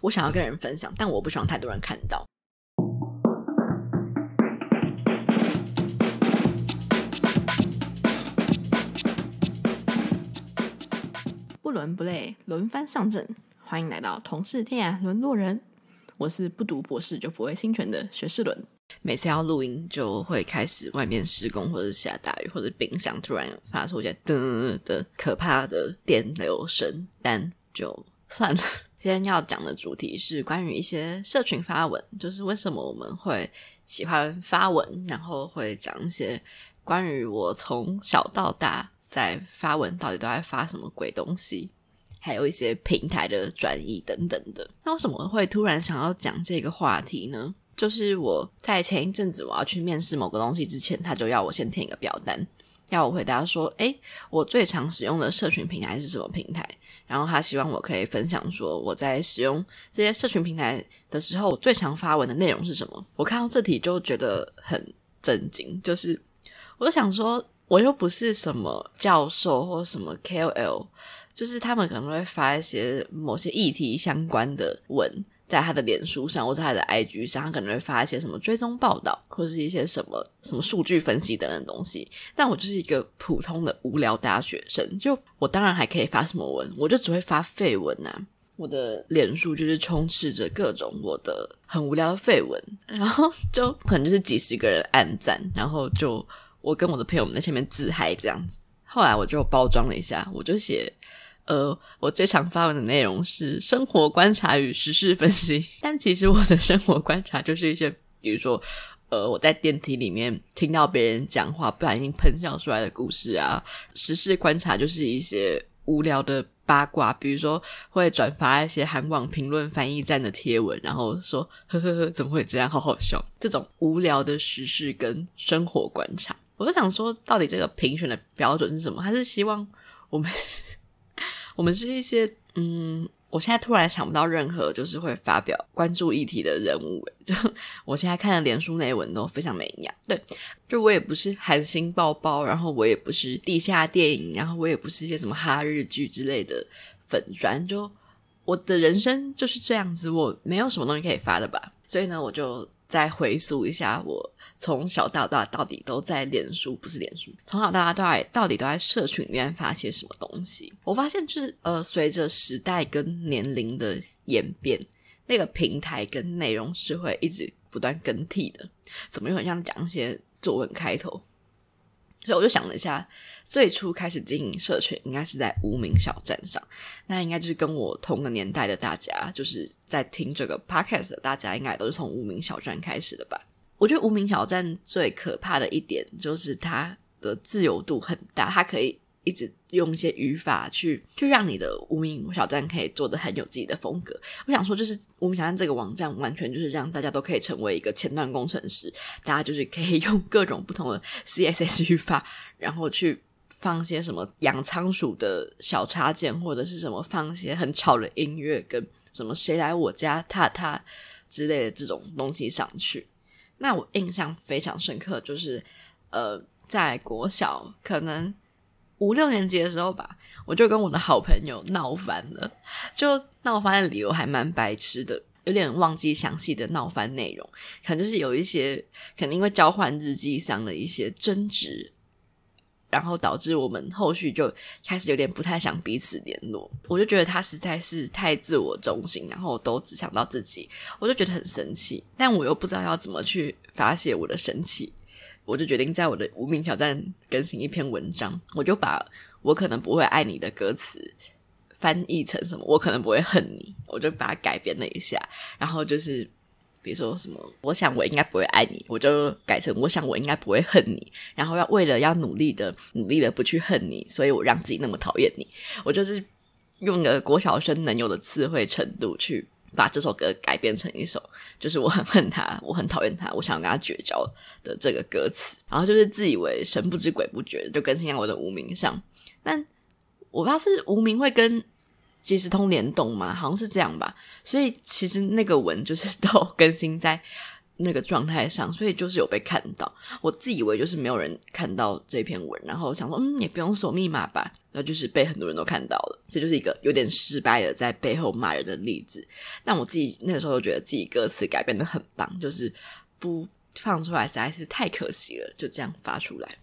我想要跟人分享，但我不希望太多人看到。不伦不类，轮番上阵，欢迎来到同是天涯沦落人。我是不读博士就不会侵权的学士伦。每次要录音，就会开始外面施工，或者下大雨，或者冰箱突然发出一些噔的可怕的电流声，但就算了。今天要讲的主题是关于一些社群发文，就是为什么我们会喜欢发文，然后会讲一些关于我从小到大在发文到底都在发什么鬼东西，还有一些平台的转移等等的。那为什么会突然想要讲这个话题呢？就是我在前一阵子我要去面试某个东西之前，他就要我先填一个表单。要我回答说，诶，我最常使用的社群平台是什么平台？然后他希望我可以分享说，我在使用这些社群平台的时候，我最常发文的内容是什么？我看到这题就觉得很震惊，就是我就想说，我又不是什么教授或什么 KOL，就是他们可能会发一些某些议题相关的文。在他的脸书上，或者他的 IG 上，他可能会发一些什么追踪报道，或者是一些什么什么数据分析等等东西。但我就是一个普通的无聊大学生，就我当然还可以发什么文，我就只会发废文啊。我的脸书就是充斥着各种我的很无聊的废文，然后就可能就是几十个人按赞，然后就我跟我的朋友们在前面自嗨这样子。后来我就包装了一下，我就写。呃，我最常发文的内容是生活观察与时事分析，但其实我的生活观察就是一些，比如说，呃，我在电梯里面听到别人讲话，不小心喷笑出来的故事啊。时事观察就是一些无聊的八卦，比如说会转发一些韩网评论翻译站的贴文，然后说呵呵呵，怎么会这样，好好笑。这种无聊的时事跟生活观察，我就想说，到底这个评选的标准是什么？还是希望我们？我们是一些嗯，我现在突然想不到任何就是会发表关注议题的人物，就我现在看的连书内文都非常没营养。对，就我也不是韩星爆爆，然后我也不是地下电影，然后我也不是一些什么哈日剧之类的粉专，就我的人生就是这样子，我没有什么东西可以发的吧。所以呢，我就再回溯一下我。从小到大，到底都在脸书，不是脸书。从小到大，都在到底都在社群里面发些什么东西？我发现，就是呃，随着时代跟年龄的演变，那个平台跟内容是会一直不断更替的。怎么又很像讲一些作文开头？所以我就想了一下，最初开始经营社群，应该是在无名小站上。那应该就是跟我同个年代的大家，就是在听这个 podcast 的大家，应该都是从无名小站开始的吧。我觉得无名小站最可怕的一点就是它的自由度很大，它可以一直用一些语法去去让你的无名小站可以做得很有自己的风格。我想说，就是无名小站这个网站完全就是让大家都可以成为一个前端工程师，大家就是可以 用各种不同的 CSS 语法，然后去放些什么养仓鼠的小插件，或者是什么放一些很吵的音乐，跟什么谁来我家踏踏之类的这种东西上去。那我印象非常深刻，就是呃，在国小可能五六年级的时候吧，我就跟我的好朋友闹翻了。就闹翻的理由还蛮白痴的，有点忘记详细的闹翻内容，可能就是有一些可能因为交换日记上的一些争执。然后导致我们后续就开始有点不太想彼此联络，我就觉得他实在是太自我中心，然后都只想到自己，我就觉得很生气，但我又不知道要怎么去发泄我的生气，我就决定在我的无名小站更新一篇文章，我就把我可能不会爱你的歌词翻译成什么，我可能不会恨你，我就把它改编了一下，然后就是。比如说什么，我想我应该不会爱你，我就改成我想我应该不会恨你，然后要为了要努力的努力的不去恨你，所以我让自己那么讨厌你，我就是用个国小生能有的智慧程度去把这首歌改编成一首，就是我很恨他，我很讨厌他，我想要跟他绝交的这个歌词，然后就是自以为神不知鬼不觉就更新在我的无名上，但我不知道是无名会跟。即时通联动嘛，好像是这样吧。所以其实那个文就是都更新在那个状态上，所以就是有被看到。我自以为就是没有人看到这篇文，然后想说，嗯，也不用锁密码吧。然后就是被很多人都看到了，这就是一个有点失败的在背后骂人的例子。但我自己那个时候就觉得自己歌词改编得很棒，就是不放出来实在是太可惜了，就这样发出来。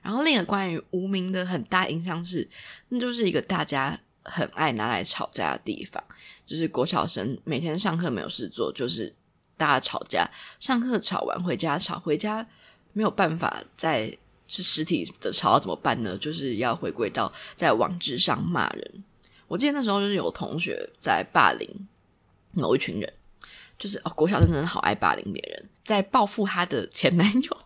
然后另一个关于无名的很大印象是，那就是一个大家很爱拿来吵架的地方，就是国小生每天上课没有事做，就是大家吵架，上课吵完回家吵，回家没有办法再是实体的吵，怎么办呢？就是要回归到在网志上骂人。我记得那时候就是有同学在霸凌某一群人，就是哦，国小生真的好爱霸凌别人，在报复他的前男友。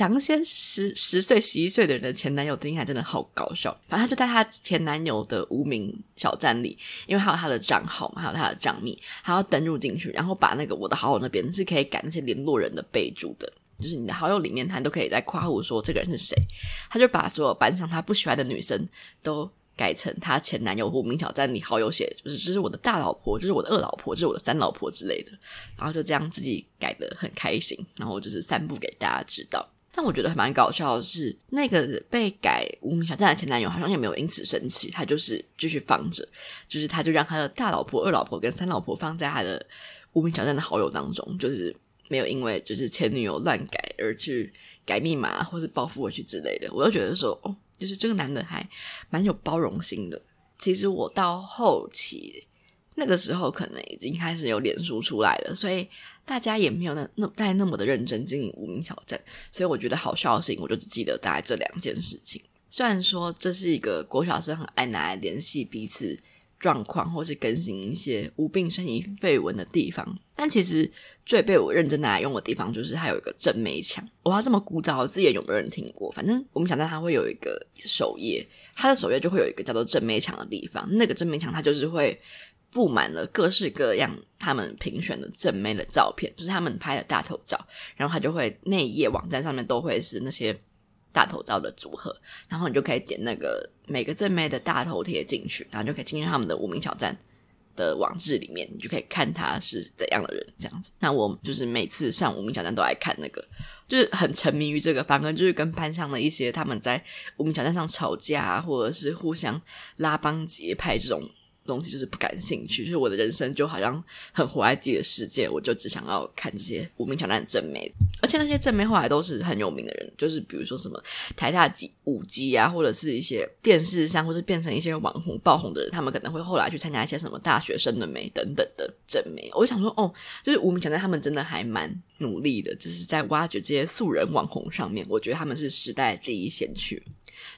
讲一些十十岁、十一岁的人的前男友，听起来真的好搞笑。反正他就在他前男友的无名小站里，因为还有他的账号嘛，还有他的账密，还要登入进去，然后把那个我的好友那边是可以改那些联络人的备注的，就是你的好友里面，他都可以在夸我说这个人是谁。他就把所有班上他不喜欢的女生都改成他前男友无名小站里好友写，就是这是我的大老婆，这是我的二老婆，这是我的三老婆之类的。然后就这样自己改的很开心，然后就是散布给大家知道。但我觉得还蛮搞笑的是，那个被改无名小站的前男友好像也没有因此生气，他就是继续放着，就是他就让他的大老婆、二老婆跟三老婆放在他的无名小站的好友当中，就是没有因为就是前女友乱改而去改密码或是报复回去之类的。我就觉得说，哦，就是这个男的还蛮有包容心的。其实我到后期。那个时候可能已经开始有脸书出来了，所以大家也没有那那再那么的认真经营无名小站，所以我觉得好笑的事情，我就只记得大概这两件事情。虽然说这是一个国小生很爱拿来联系彼此状况，或是更新一些无病呻吟废文的地方，但其实最被我认真拿来用的地方，就是它有一个正妹墙。我要这么古早，自己有没有人听过？反正我们想到它会有一个首页，它的首页就会有一个叫做正妹墙的地方，那个正妹墙它就是会。布满了各式各样他们评选的正妹的照片，就是他们拍的大头照，然后他就会那一页网站上面都会是那些大头照的组合，然后你就可以点那个每个正妹的大头贴进去，然后就可以进去他们的无名小站的网志里面，你就可以看他是怎样的人这样子。那我就是每次上无名小站都爱看那个，就是很沉迷于这个，反而就是跟班上的一些他们在无名小站上吵架，或者是互相拉帮结派这种。东西就是不感兴趣，就是我的人生就好像很活在自己的世界，我就只想要看这些无名小站的正妹，而且那些正妹后来都是很有名的人，就是比如说什么台大级五级啊，或者是一些电视上，或是变成一些网红爆红的人，他们可能会后来去参加一些什么大学生的妹等等的正妹。我就想说，哦，就是无名小站他们真的还蛮努力的，就是在挖掘这些素人网红上面，我觉得他们是时代第一先驱。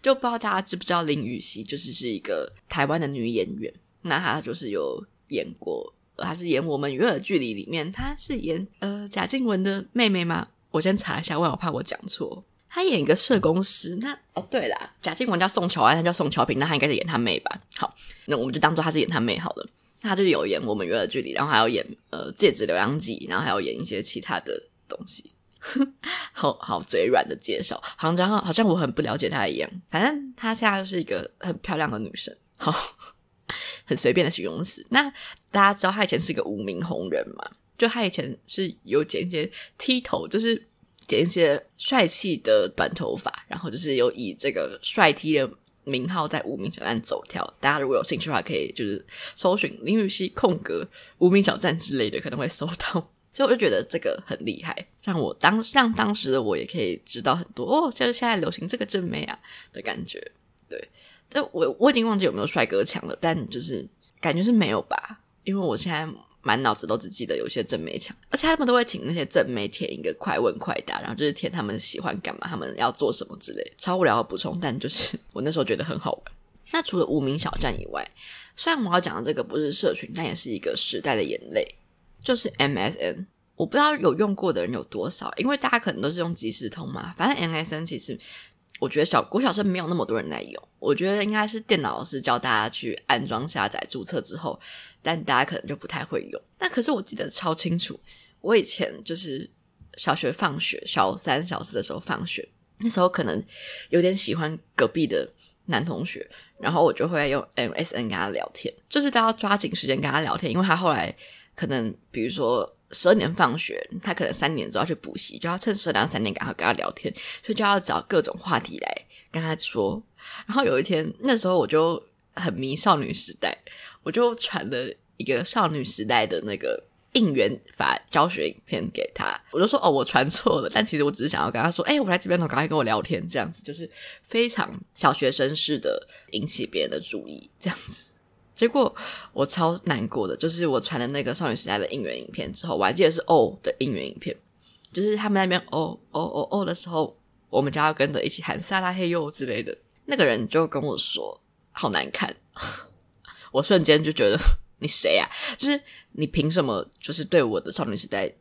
就不知道大家知不知道林予晞，就是是一个台湾的女演员。那她就是有演过，她是演《我们与恶的距离》里面，她是演呃贾静雯的妹妹吗？我先查一下，我好怕我讲错。她演一个社工师。那哦对啦，贾静雯叫宋乔安，她叫宋乔平，那她应该是演她妹吧？好，那我们就当做她是演她妹好了。她就有演《我们与恶的距离》，然后还有演呃《戒指留声机》，然后还有演一些其他的东西。好好嘴软的介绍，好像好像我很不了解她一样。反正她现在就是一个很漂亮的女生。好。很随便的形容词。那大家知道他以前是一个无名红人嘛？就他以前是有剪一些剃头，就是剪一些帅气的短头发，然后就是有以这个帅 T 的名号在无名小站走跳。大家如果有兴趣的话，可以就是搜寻林予晞空格无名小站之类的，可能会搜到。所以我就觉得这个很厉害，让我当让当时的我也可以知道很多哦，就是现在流行这个正妹啊的感觉，对。但我我已经忘记有没有帅哥墙了，但就是感觉是没有吧，因为我现在满脑子都只记得有些正妹墙，而且他们都会请那些正妹填一个快问快答，然后就是填他们喜欢干嘛，他们要做什么之类，超无聊的补充，但就是 我那时候觉得很好玩。那除了无名小站以外，虽然我要讲的这个不是社群，但也是一个时代的眼泪，就是 MSN。我不知道有用过的人有多少，因为大家可能都是用即时通嘛，反正 MSN 其实。我觉得小国小生没有那么多人在用，我觉得应该是电脑老师教大家去安装、下载、注册之后，但大家可能就不太会用。那可是我记得超清楚，我以前就是小学放学，小三、小四的时候放学，那时候可能有点喜欢隔壁的男同学，然后我就会用 MSN 跟他聊天，就是都要抓紧时间跟他聊天，因为他后来可能比如说。十二点放学，他可能三点之后要去补习，就要趁十二点三点赶快跟他聊天，所以就要找各种话题来跟他说。然后有一天，那时候我就很迷少女时代，我就传了一个少女时代的那个应援法教学影片给他。我就说：“哦，我传错了。”但其实我只是想要跟他说：“哎，我来这边，赶快跟我聊天。”这样子就是非常小学生式的引起别人的注意，这样子。结果我超难过的，就是我传了那个少女时代的应援影片之后，我还记得是哦的应援影片，就是他们那边哦哦哦哦的时候，我们就要跟着一起喊撒拉嘿哟之类的。那个人就跟我说：“好难看。”我瞬间就觉得你谁啊？就是你凭什么就是对我的少女时代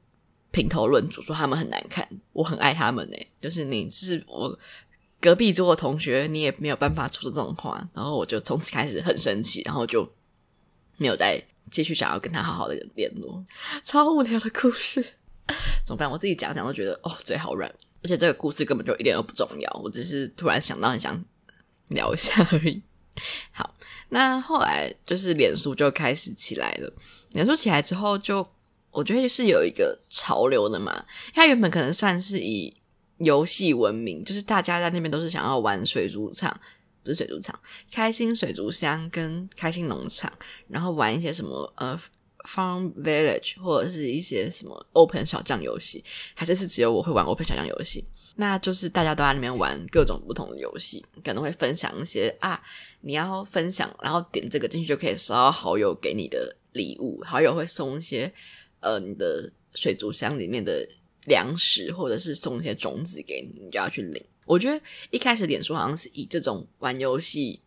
评头论足，说他们很难看？我很爱他们呢。就是你是我。隔壁桌的同学，你也没有办法说出这种话，然后我就从此开始很生气，然后就没有再继续想要跟他好好的联络。超无聊的故事，怎么办？我自己讲讲都觉得哦，嘴好软，而且这个故事根本就一点都不重要，我只是突然想到很想聊一下而已。好，那后来就是脸书就开始起来了，脸书起来之后就，我觉得是有一个潮流的嘛，它原本可能算是以。游戏闻名，就是大家在那边都是想要玩水族场，不是水族场，开心水族箱跟开心农场，然后玩一些什么呃 Farm Village 或者是一些什么 Open 小将游戏，还是是只有我会玩 Open 小将游戏？那就是大家都在那边玩各种不同的游戏，可能会分享一些啊，你要分享，然后点这个进去就可以收到好友给你的礼物，好友会送一些呃你的水族箱里面的。粮食，或者是送一些种子给你，你就要去领。我觉得一开始脸书好像是以这种玩游戏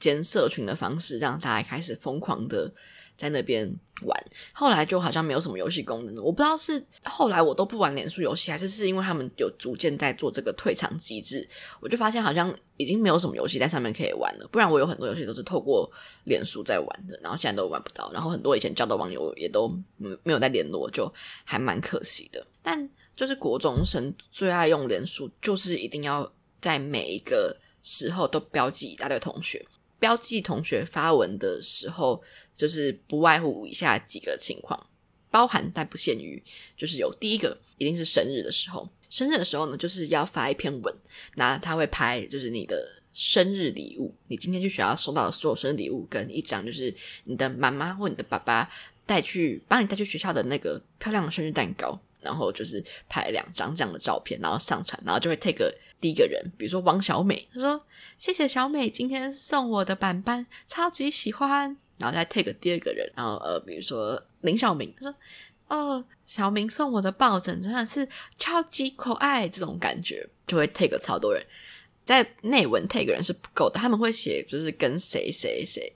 兼社群的方式，让大家开始疯狂的在那边玩。后来就好像没有什么游戏功能了。我不知道是后来我都不玩脸书游戏，还是是因为他们有逐渐在做这个退场机制。我就发现好像已经没有什么游戏在上面可以玩了。不然我有很多游戏都是透过脸书在玩的，然后现在都玩不到。然后很多以前交的网友也都没有在联络，就还蛮可惜的。但就是国中生最爱用脸书，就是一定要在每一个时候都标记一大堆同学。标记同学发文的时候，就是不外乎以下几个情况，包含但不限于，就是有第一个一定是生日的时候，生日的时候呢，就是要发一篇文，那他会拍就是你的生日礼物，你今天去学校收到的所有生日礼物，跟一张就是你的妈妈或你的爸爸带去帮你带去学校的那个漂亮的生日蛋糕。然后就是拍两张这样的照片，然后上传，然后就会 take 第一个人，比如说王小美，她说谢谢小美今天送我的板板，超级喜欢。然后再 take 第二个人，然后呃，比如说林小明，她说哦，小明送我的抱枕真的是超级可爱，这种感觉就会 take 超多人。在内文 take 人是不够的，他们会写就是跟谁谁谁，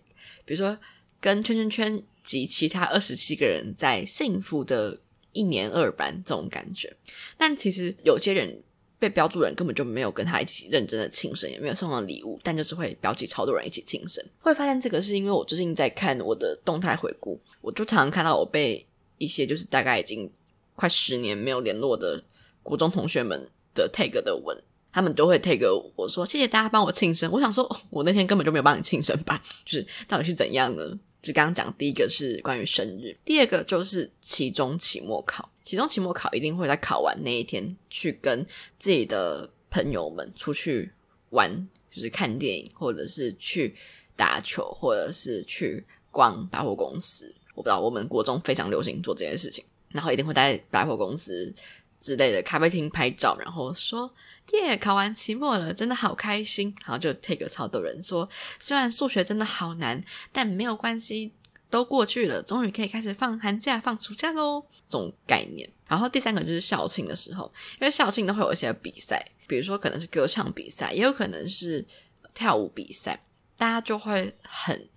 比如说跟圈圈圈及其他二十七个人在幸福的。一年二班这种感觉，但其实有些人被标注人根本就没有跟他一起认真的庆生，也没有送到礼物，但就是会标记超多人一起庆生。会发现这个是因为我最近在看我的动态回顾，我就常常看到我被一些就是大概已经快十年没有联络的国中同学们的 tag 的文，他们都会 tag 我说谢谢大家帮我庆生。我想说，我那天根本就没有帮你庆生吧？就是到底是怎样呢？就刚刚讲，第一个是关于生日，第二个就是期中、期末考。期中、期末考一定会在考完那一天去跟自己的朋友们出去玩，就是看电影，或者是去打球，或者是去逛百货公司。我不知道，我们国中非常流行做这件事情，然后一定会在百货公司之类的咖啡厅拍照，然后说。耶考完期末了，真的好开心。然后就 take 超多人说，虽然数学真的好难，但没有关系，都过去了，终于可以开始放寒假、放暑假喽。这种概念。然后第三个就是校庆的时候，因为校庆都会有一些比赛，比如说可能是歌唱比赛，也有可能是跳舞比赛，大家就会很。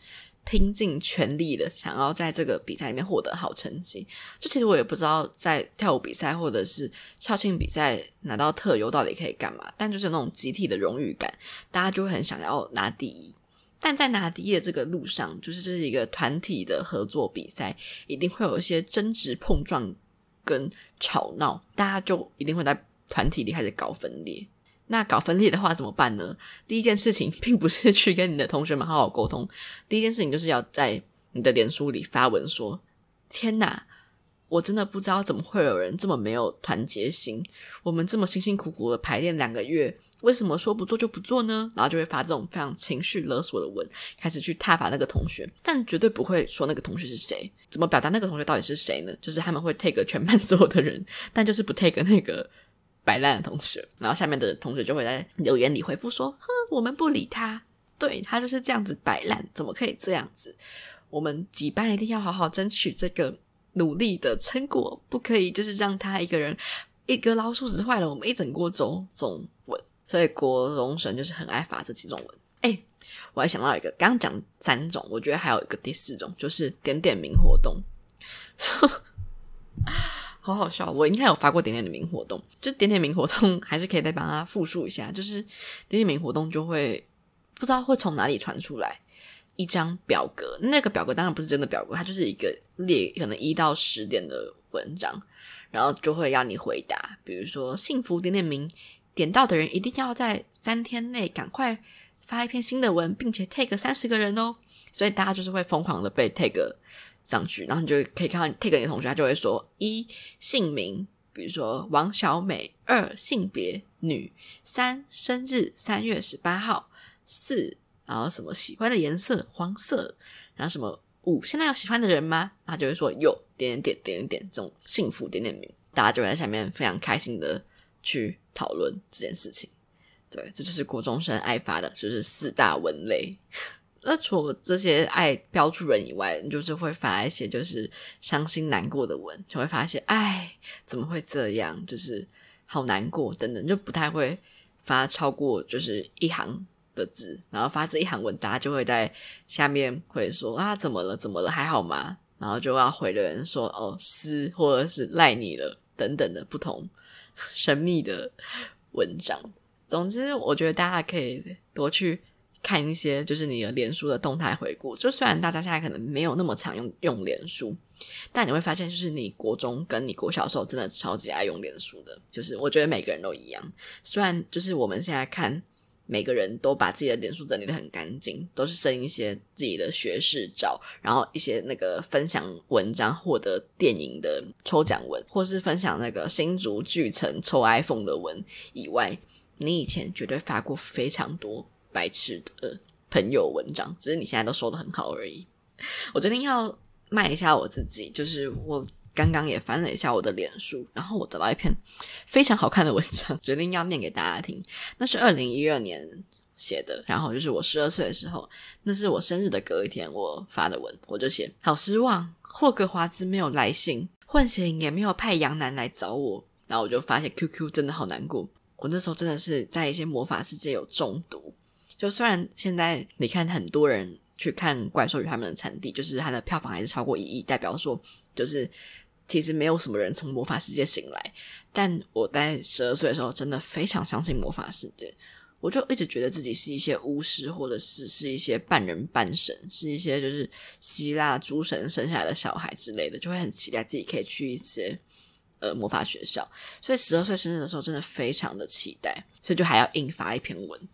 拼尽全力的想要在这个比赛里面获得好成绩，就其实我也不知道在跳舞比赛或者是校庆比赛拿到特优到底可以干嘛，但就是那种集体的荣誉感，大家就会很想要拿第一。但在拿第一的这个路上，就是这是一个团体的合作比赛，一定会有一些争执碰撞跟吵闹，大家就一定会在团体里开始搞分裂。那搞分裂的话怎么办呢？第一件事情并不是去跟你的同学们好好沟通，第一件事情就是要在你的脸书里发文说：“天哪，我真的不知道怎么会有人这么没有团结心。我们这么辛辛苦苦的排练两个月，为什么说不做就不做呢？然后就会发这种非常情绪勒索的文，开始去挞伐那个同学，但绝对不会说那个同学是谁，怎么表达那个同学到底是谁呢？就是他们会 take 全班所有的人，但就是不 take 那个摆烂的同学。然后下面的同学就会在留言里回复说：“哼，我们不理他，对，他就是这样子摆烂，怎么可以这样子？我们几班一定要好好争取这个努力的成果，不可以就是让他一个人一个老鼠屎坏了我们一整锅粥。”这种文。所以国中生就是很爱发这几种文。哎，我还想到一个，刚讲三种，我觉得还有一个第四种，就是点点名活动，好好笑。我应该有发过点点名活动，就点点名活动还是可以再帮他复述一下，就是点点名活动就会不知道会从哪里传出来一张表格，那个表格当然不是真的表格，它就是一个列可能一到十点的文章，然后就会要你回答，比如说幸福点点名。点到的人一定要在三天内赶快发一篇新的文，并且 take 三十个人哦。所以大家就是会疯狂的被 take 上去，然后你就可以看到 tag 你的同学，他就会说：一姓名，比如说王小美；二性别女；三生日三月十八号；四然后什么喜欢的颜色黄色；然后什么五现在有喜欢的人吗？他就会说有点点点点点这种幸福点点名，大家就在下面非常开心的去。讨论这件事情，对，这就是国中生爱发的，就是四大文类。那除了这些爱标注人以外，就是会发一些就是伤心难过的文，就会发现，哎，怎么会这样？就是好难过等等，就不太会发超过就是一行的字。然后发这一行文，大家就会在下面会说啊，怎么了？怎么了？还好吗？然后就要回的人说哦，撕或者是赖你了等等的不同。神秘的文章。总之，我觉得大家可以多去看一些，就是你的脸书的动态回顾。就虽然大家现在可能没有那么常用用脸书，但你会发现，就是你国中跟你国小时候真的超级爱用脸书的。就是我觉得每个人都一样。虽然就是我们现在看。每个人都把自己的脸书整理的很干净，都是生一些自己的学士照，然后一些那个分享文章获得电影的抽奖文，或是分享那个新竹巨城抽 iPhone 的文以外，你以前绝对发过非常多白痴的朋友文章，只是你现在都说的很好而已。我决定要卖一下我自己，就是我。刚刚也翻了一下我的脸书，然后我找到一篇非常好看的文章，决定要念给大家听。那是二零一二年写的，然后就是我十二岁的时候，那是我生日的隔一天我发的文，我就写：好失望，霍格华兹没有来信，混血营也没有派杨楠来找我。然后我就发现 QQ 真的好难过，我那时候真的是在一些魔法世界有中毒。就虽然现在你看很多人去看《怪兽与他们的产地》，就是它的票房还是超过一亿，代表说就是。其实没有什么人从魔法世界醒来，但我在十二岁的时候真的非常相信魔法世界，我就一直觉得自己是一些巫师，或者是是一些半人半神，是一些就是希腊诸神生下来的小孩之类的，就会很期待自己可以去一些呃魔法学校。所以十二岁生日的时候真的非常的期待，所以就还要印发一篇文。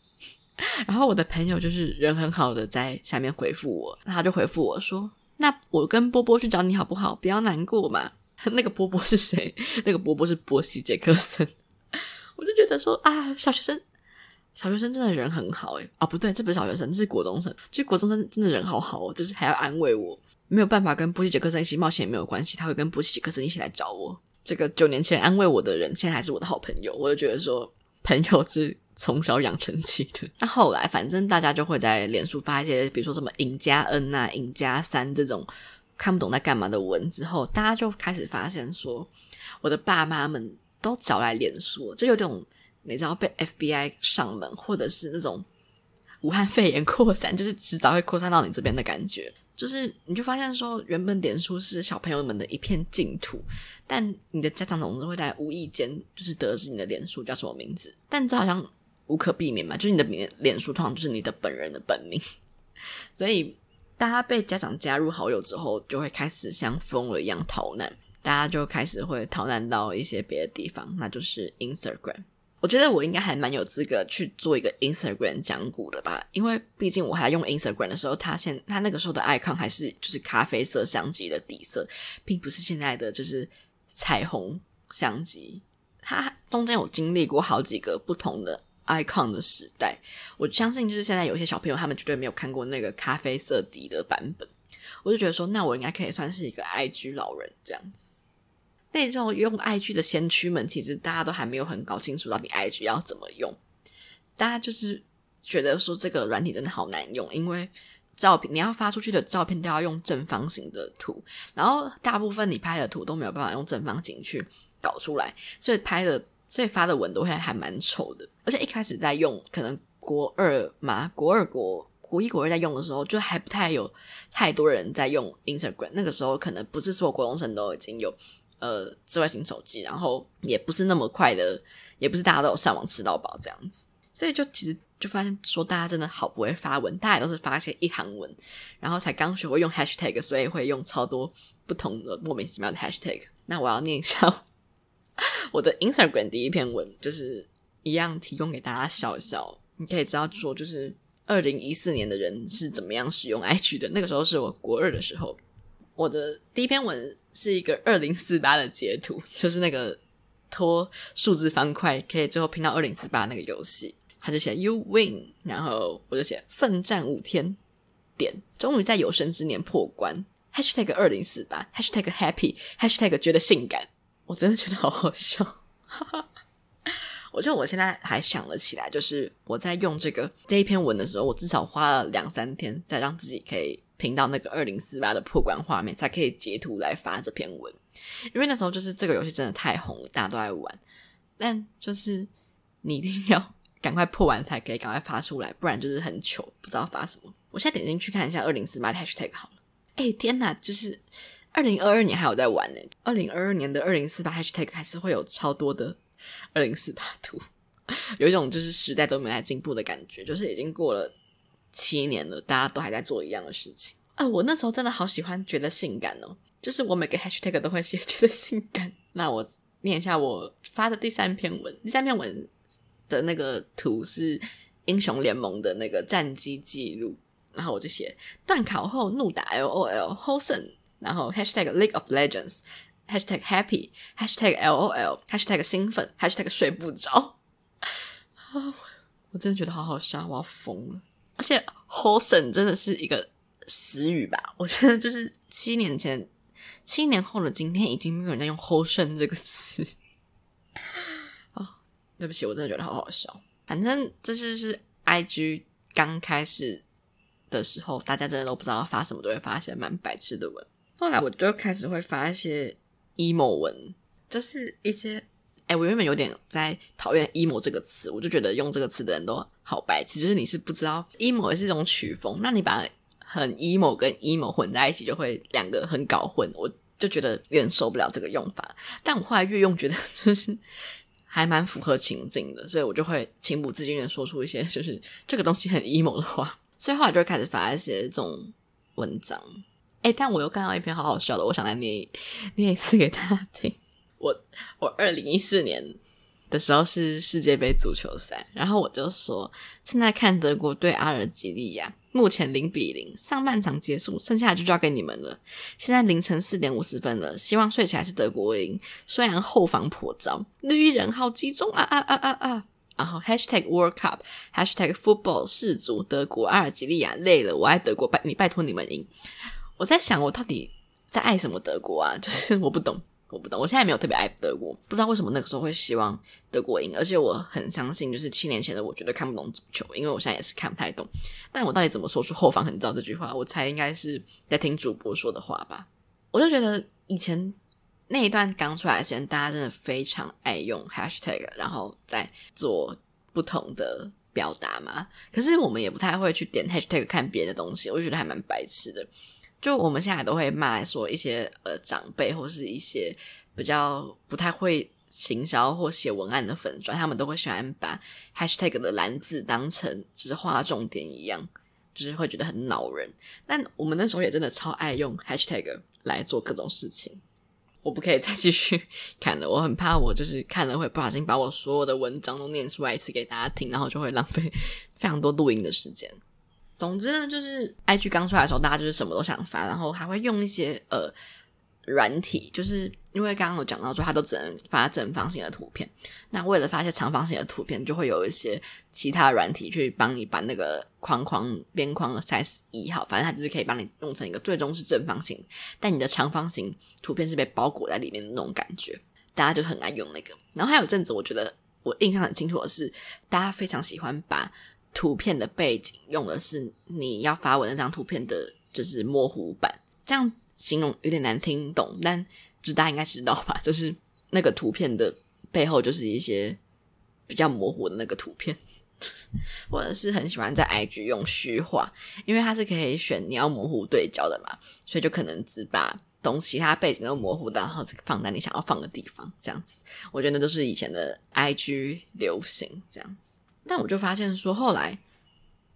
然后我的朋友就是人很好的在下面回复我，他就回复我说：“那我跟波波去找你好不好？不要难过嘛。”那个波波是谁？那个波波是波西·杰克森。我就觉得说啊，小学生，小学生真的人很好诶。啊，不对，这不是小学生，这是国中生。其实国中生真的人好好哦，就是还要安慰我。没有办法跟波西·杰克森一起冒险也没有关系，他会跟波西·杰克森一起来找我。这个九年前安慰我的人，现在还是我的好朋友。我就觉得说，朋友是从小养成起的。那后来，反正大家就会在脸书发一些，比如说什么“尹家恩啊，“尹家三”这种。看不懂在干嘛的文之后，大家就开始发现说，我的爸妈们都找来脸书，就有种你知道被 FBI 上门，或者是那种武汉肺炎扩散，就是迟早会扩散到你这边的感觉。就是你就发现说，原本脸书是小朋友们的一片净土，但你的家长总是会在无意间就是得知你的脸书叫什么名字，但这好像无可避免嘛，就是你的脸脸书通常就是你的本人的本名，所以。大家被家长加入好友之后，就会开始像疯了一样逃难。大家就开始会逃难到一些别的地方，那就是 Instagram。我觉得我应该还蛮有资格去做一个 Instagram 讲古的吧，因为毕竟我还用 Instagram 的时候，它现它那个时候的 icon 还是就是咖啡色相机的底色，并不是现在的就是彩虹相机。它中间有经历过好几个不同的 icon 的时代，我相信就是现在有些小朋友他们绝对没有看过那个咖啡色底的版本，我就觉得说，那我应该可以算是一个 IG 老人这样子。那种用 IG 的先驱们，其实大家都还没有很搞清楚到底 IG 要怎么用。大家就是觉得说这个软体真的好难用，因为照片你要发出去的照片都要用正方形的图，然后大部分你拍的图都没有办法用正方形去搞出来，所以拍的所以发的文都会还蛮丑的。而且一开始在用，可能国二嘛，国二国国一国二在用的时候，就还不太有太多人在用 Instagram。那个时候可能不是所有国中生都已经有。呃，智慧型手机，然后也不是那么快的，也不是大家都有上网吃到饱这样子，所以就其实就发现说，大家真的好不会发文，大家都是发一些一行文，然后才刚学会用 hashtag，所以会用超多不同的莫名其妙的 hashtag。那我要念一下 我的 Instagram 第一篇文，就是一样提供给大家笑一笑，你可以知道说，就是二零一四年的人是怎么样使用 IG 的。那个时候是我国二的时候，我的第一篇文。是一个二零四八的截图，就是那个拖数字方块可以最后拼到二零四八那个游戏，他就写 You win，然后我就写奋战五天，点终于在有生之年破关，#hashtag 二零四八，#hashtag happy，#hashtag 觉得性感，我真的觉得好好笑，我觉得我现在还想了起来，就是我在用这个这一篇文的时候，我至少花了两三天，才让自己可以。拼到那个二零四八的破关画面，才可以截图来发这篇文。因为那时候就是这个游戏真的太红了，大家都在玩。但就是你一定要 赶快破完才可以赶快发出来，不然就是很糗，不知道发什么。我现在点进去看一下二零四八的 hashtag 好了。哎，天哪，就是二零二二年还有在玩呢。二零二二年的二零四八 hashtag 还是会有超多的二零四八图，有一种就是时代都没来进步的感觉，就是已经过了。七年了，大家都还在做一样的事情啊！我那时候真的好喜欢，觉得性感哦，就是我每个 hashtag 都会写觉得性感。那我念一下我发的第三篇文，第三篇文的那个图是英雄联盟的那个战绩记录，然后我就写断考后怒打 LOL 获胜，然后 hashtag League of Legends，hashtag happy，hashtag LOL，hashtag 兴奋，hashtag 睡不着。啊，我真的觉得好好笑，我要疯了。而且 “wholesome” 真的是一个死语吧？我觉得就是七年前、七年后的今天，已经没有人在用 “wholesome” 这个词。啊，对不起，我真的觉得好好笑。反正这是是 IG 刚开始的时候，大家真的都不知道发什么，都会发一些蛮白痴的文。后来我就开始会发一些 emo 文，就是一些。哎，我原本有点在讨厌 emo 这个词，我就觉得用这个词的人都好白痴。就是你是不知道 emo 也是一种曲风，那你把很 emo 跟 emo 混在一起，就会两个很搞混。我就觉得有点受不了这个用法。但我后来越用，觉得 就是还蛮符合情境的，所以我就会情不自禁的说出一些就是这个东西很 emo 的话。所以后来就会开始发一些这种文章。哎，但我又看到一篇好好笑的，我想来念念一次给大家听。我我二零一四年的时候是世界杯足球赛，然后我就说正在看德国对阿尔及利亚，目前零比零，上半场结束，剩下的就交给你们了。现在凌晨四点五十分了，希望睡起来是德国赢。虽然后防颇糟，绿衣人好集中啊啊啊啊啊！然后 hashtag World Cup，hashtag Football 世足德国阿尔及利亚累了，我爱德国，拜你拜托你们赢。我在想，我到底在爱什么德国啊？就是 我不懂。我不懂，我现在没有特别爱德国，不知道为什么那个时候会希望德国赢，而且我很相信，就是七年前的我绝对看不懂足球，因为我现在也是看不太懂。但我到底怎么说出后防很糟这句话？我猜应该是在听主播说的话吧。我就觉得以前那一段刚出来前，大家真的非常爱用 hashtag，然后再做不同的表达嘛。可是我们也不太会去点 hashtag 看别人的东西，我就觉得还蛮白痴的。就我们现在都会骂说一些呃长辈或是一些比较不太会行销或写文案的粉专，他们都会喜欢把 hashtag 的蓝字当成就是画重点一样，就是会觉得很恼人。但我们那时候也真的超爱用 hashtag 来做各种事情。我不可以再继续看了，我很怕我就是看了会不小心把我所有的文章都念出来一次给大家听，然后就会浪费非常多录音的时间。总之呢，就是 IG 刚出来的时候，大家就是什么都想发，然后还会用一些呃。软体就是因为刚刚有讲到说，它都只能发正方形的图片。那为了发一些长方形的图片，就会有一些其他软体去帮你把那个框框边框的 size 一好。反正它就是可以帮你弄成一个最终是正方形，但你的长方形图片是被包裹在里面的那种感觉。大家就很爱用那个。然后还有阵子，我觉得我印象很清楚的是，大家非常喜欢把图片的背景用的是你要发文那张图片的，就是模糊版，这样。形容有点难听懂，但就大家应该知道吧？就是那个图片的背后，就是一些比较模糊的那个图片，或者是很喜欢在 IG 用虚化，因为它是可以选你要模糊对焦的嘛，所以就可能只把东西它背景都模糊的，然后放在你想要放的地方，这样子。我觉得都是以前的 IG 流行这样子，但我就发现说，后来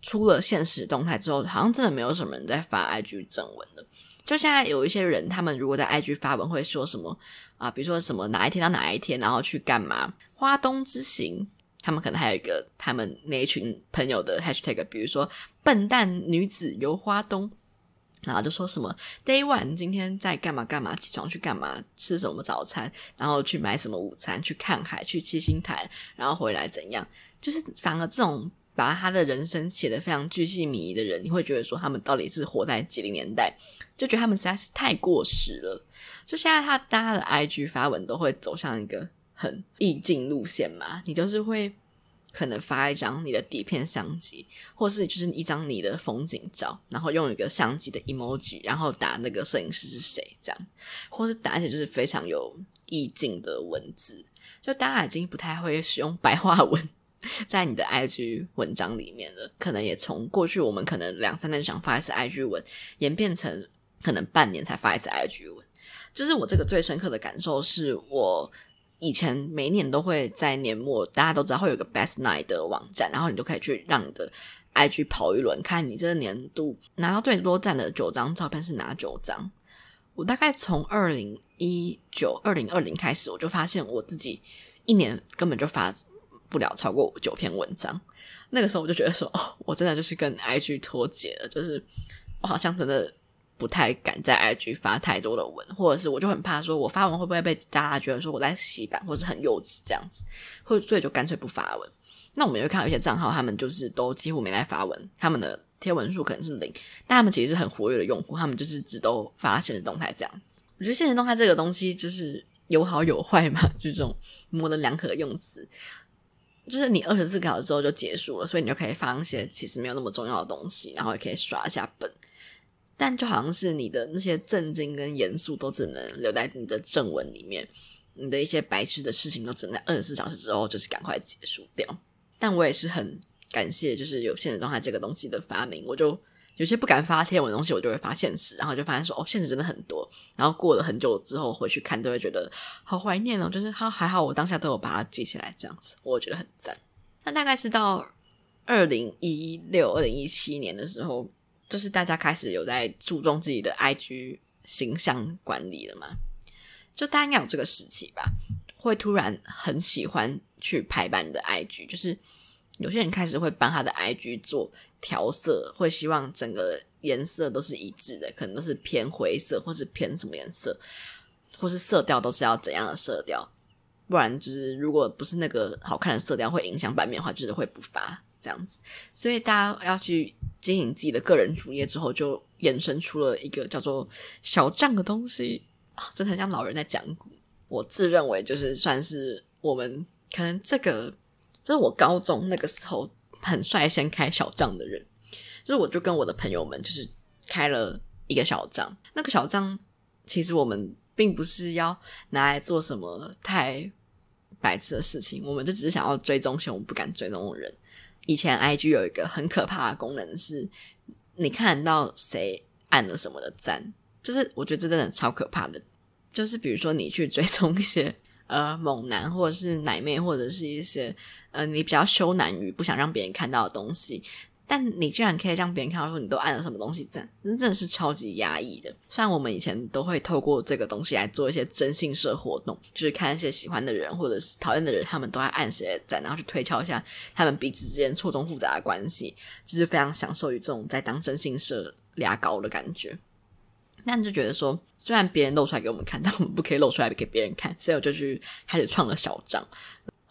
出了现实动态之后，好像真的没有什么人在发 IG 正文了。就现在有一些人，他们如果在 IG 发文，会说什么啊？比如说什么哪一天到哪一天，然后去干嘛？花东之行，他们可能还有一个他们那一群朋友的 hashtag，比如说笨蛋女子游花东，然后就说什么 Day One 今天在干嘛干嘛？起床去干嘛？吃什么早餐？然后去买什么午餐？去看海？去七星潭？然后回来怎样？就是反而这种。把他的人生写得非常巨细靡遗的人，你会觉得说他们到底是活在几零年代？就觉得他们实在是太过时了。就现在他大家的 IG 发文都会走向一个很意境路线嘛，你就是会可能发一张你的底片相机，或是就是一张你的风景照，然后用一个相机的 emoji，然后打那个摄影师是谁这样，或是打一些就是非常有意境的文字。就大家已经不太会使用白话文。在你的 IG 文章里面了，可能也从过去我们可能两三年想发一次 IG 文，演变成可能半年才发一次 IG 文。就是我这个最深刻的感受，是我以前每年都会在年末，大家都知道会有个 Best Night 的网站，然后你就可以去让你的 IG 跑一轮，看你这个年度拿到最多赞的九张照片是哪九张。我大概从二零一九、二零二零开始，我就发现我自己一年根本就发。不了超过九篇文章，那个时候我就觉得说，哦，我真的就是跟 IG 脱节了，就是我好像真的不太敢在 IG 发太多的文，或者是我就很怕说，我发文会不会被大家觉得说我在洗版，或是很幼稚这样子，或所以就干脆不发文。那我们也会看到一些账号，他们就是都几乎没来发文，他们的贴文数可能是零，但他们其实是很活跃的用户，他们就是只都发现实动态这样子。我觉得现实动态这个东西就是有好有坏嘛，就这种模棱两可的用词。就是你二十四个小时之后就结束了，所以你就可以放一些其实没有那么重要的东西，然后也可以刷一下本。但就好像是你的那些震惊跟严肃都只能留在你的正文里面，你的一些白痴的事情都只能在二十四小时之后就是赶快结束掉。但我也是很感谢，就是有限时动态这个东西的发明，我就。有些不敢发贴文的东西，我就会发现实，然后就发现说，哦，现实真的很多。然后过了很久之后回去看，都会觉得好怀念哦。就是他还好，我当下都有把它记起来，这样子，我觉得很赞。那大概是到二零一六、二零一七年的时候，就是大家开始有在注重自己的 IG 形象管理了嘛？就大家应该有这个时期吧，会突然很喜欢去排版你的 IG，就是有些人开始会帮他的 IG 做。调色会希望整个颜色都是一致的，可能都是偏灰色，或是偏什么颜色，或是色调都是要怎样的色调，不然就是如果不是那个好看的色调会影响版面的话，就是会不发这样子。所以大家要去经营自己的个人主页之后，就衍生出了一个叫做小账的东西啊，真的很像老人在讲古。我自认为就是算是我们可能这个，就是我高中那个时候。很率先开小账的人，就是我就跟我的朋友们就是开了一个小账。那个小账其实我们并不是要拿来做什么太白痴的事情，我们就只是想要追踪些我们不敢追踪的人。以前 IG 有一个很可怕的功能是，你看到谁按了什么的赞，就是我觉得这真的超可怕的。就是比如说你去追踪一些。呃，猛男或者是奶妹，或者是一些呃，你比较羞男于不想让别人看到的东西，但你居然可以让别人看到说你都按了什么东西赞，真的是超级压抑的。虽然我们以前都会透过这个东西来做一些征信社活动，就是看一些喜欢的人或者是讨厌的人，他们都在按谁的赞，然后去推敲一下他们彼此之间错综复杂的关系，就是非常享受于这种在当征信社牙膏的感觉。那你就觉得说，虽然别人露出来给我们看，但我们不可以露出来给别人看，所以我就去开始创了小账。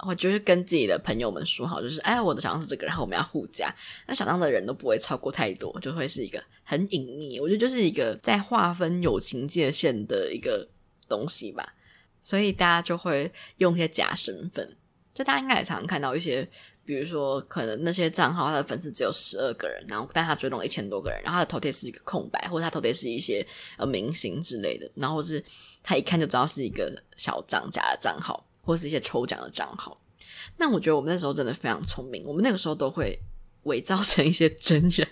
我就是跟自己的朋友们说好，就是哎，我的小账是这个，然后我们要互加。那小账的人都不会超过太多，就会是一个很隐秘。我觉得就是一个在划分友情界限的一个东西吧。所以大家就会用一些假身份，就大家应该也常常看到一些，比如说可能那些账号他的粉丝只有十二个人，然后但他追踪了一千多个人，然后他的头贴是一个空白，或者他头贴是一些呃明星之类的，然后是他一看就知道是一个小账假的账号。或是一些抽奖的账号，那我觉得我们那时候真的非常聪明，我们那个时候都会伪造成一些真人，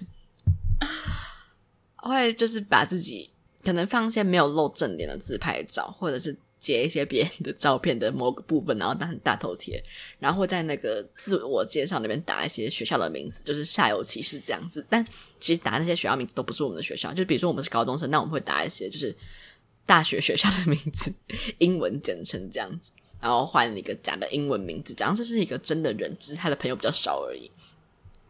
会就是把自己可能放一些没有露正脸的自拍照，或者是截一些别人的照片的某个部分，然后当成大头贴，然后会在那个自我介绍那边打一些学校的名字，就是煞有其事这样子。但其实打那些学校名字都不是我们的学校，就比如说我们是高中生，那我们会打一些就是大学学校的名字，英文简称这样子。然后换一个假的英文名字，假装这是一个真的人，只是他的朋友比较少而已。